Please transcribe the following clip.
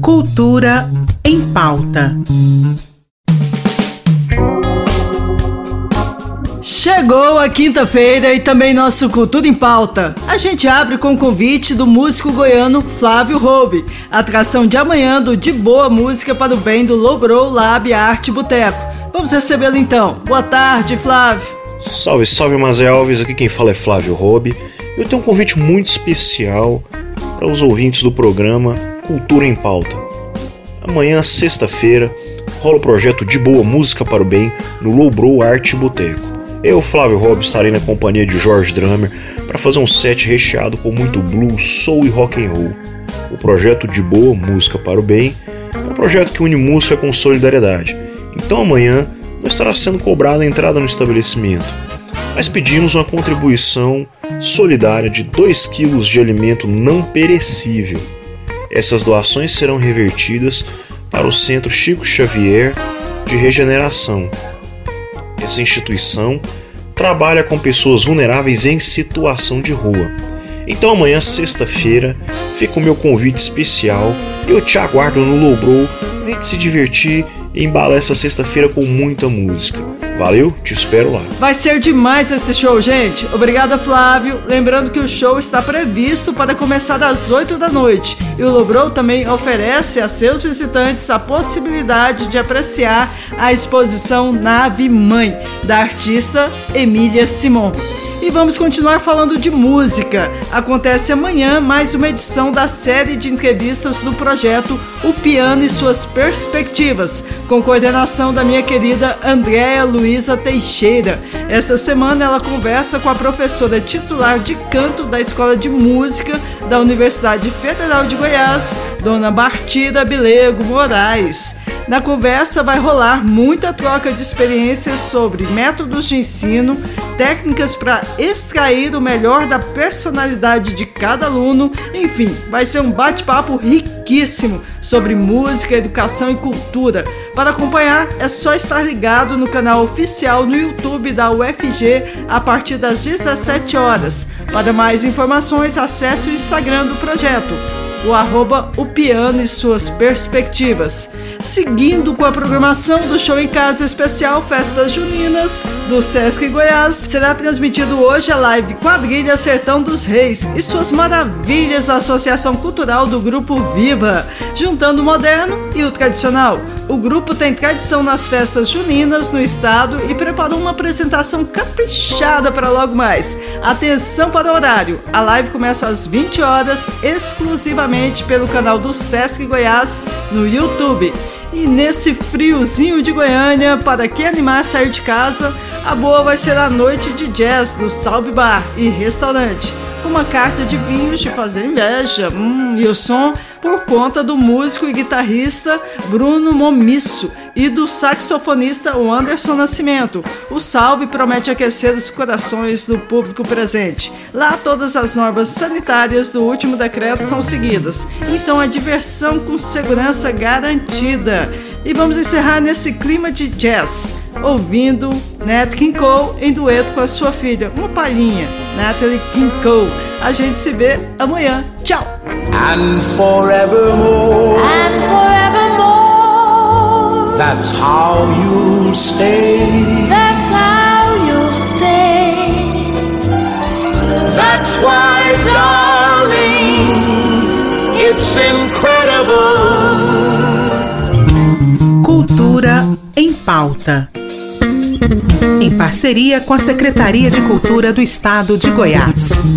Cultura em pauta. Chegou a quinta-feira e também nosso Cultura em Pauta. A gente abre com o convite do músico goiano Flávio Roube, atração de amanhã do De Boa Música para o Bem do Logrou Lab Arte Boteco. Vamos recebê-lo então. Boa tarde, Flávio. Salve, salve, Mazé Alves. Aqui quem fala é Flávio Roube. Eu tenho um convite muito especial para os ouvintes do programa Cultura em Pauta. Amanhã, sexta-feira, rola o projeto De Boa Música para o Bem no Lowbrow Arte Boteco. Eu, Flávio Robb, estarei na companhia de Jorge Drummer para fazer um set recheado com muito blues, soul e rock and roll. O projeto De Boa Música para o Bem é um projeto que une música com solidariedade. Então amanhã não estará sendo cobrada a entrada no estabelecimento, mas pedimos uma contribuição solidária de 2 kg de alimento não perecível. Essas doações serão revertidas para o Centro Chico Xavier de Regeneração, essa instituição trabalha com pessoas vulneráveis em situação de rua. Então amanhã, sexta-feira, fica o meu convite especial e eu te aguardo no Lowbrow pra gente se divertir e embalar essa sexta-feira com muita música. Valeu, te espero lá. Vai ser demais esse show, gente. Obrigada, Flávio. Lembrando que o show está previsto para começar às 8 da noite. E o Lobrou também oferece a seus visitantes a possibilidade de apreciar a exposição Nave Mãe, da artista Emília Simon. E vamos continuar falando de música. Acontece amanhã mais uma edição da série de entrevistas do projeto O Piano e Suas Perspectivas, com coordenação da minha querida Andréa Luiza Teixeira. Esta semana ela conversa com a professora titular de canto da Escola de Música da Universidade Federal de Goiás, Dona Bartira Bilego Moraes. Na conversa vai rolar muita troca de experiências sobre métodos de ensino, técnicas para extrair o melhor da personalidade de cada aluno, enfim, vai ser um bate-papo riquíssimo sobre música, educação e cultura. Para acompanhar, é só estar ligado no canal oficial no YouTube da UFG a partir das 17 horas. Para mais informações, acesse o Instagram do projeto o arroba o piano e suas perspectivas. Seguindo com a programação do show em casa especial Festas Juninas do Sesc Goiás, será transmitido hoje a live Quadrilha Sertão dos Reis e suas maravilhas da Associação Cultural do Grupo Viva, juntando o moderno e o tradicional. O grupo tem tradição nas festas juninas no estado e preparou uma apresentação caprichada para logo mais. Atenção para o horário. A live começa às 20 horas, exclusivamente pelo canal do Sesc Goiás no YouTube. E nesse friozinho de Goiânia, para quem animar a sair de casa, a boa vai ser a noite de jazz no Salve Bar e Restaurante com uma carta de vinhos de fazer inveja. Hum, e o som por conta do músico e guitarrista Bruno Momisso e do saxofonista Anderson Nascimento. O salve promete aquecer os corações do público presente. Lá todas as normas sanitárias do último decreto são seguidas. Então a diversão com segurança garantida. E vamos encerrar nesse clima de jazz ouvindo Nat King Cole em dueto com a sua filha, uma palhinha, Natalie King Cole. A gente se vê amanhã. Tchau! And forevermore, and forevermore, that's how you'll stay. that's how you'll stay. That's why, darling, it's incredible. Cultura em pauta. Em parceria com a Secretaria de Cultura do Estado de Goiás.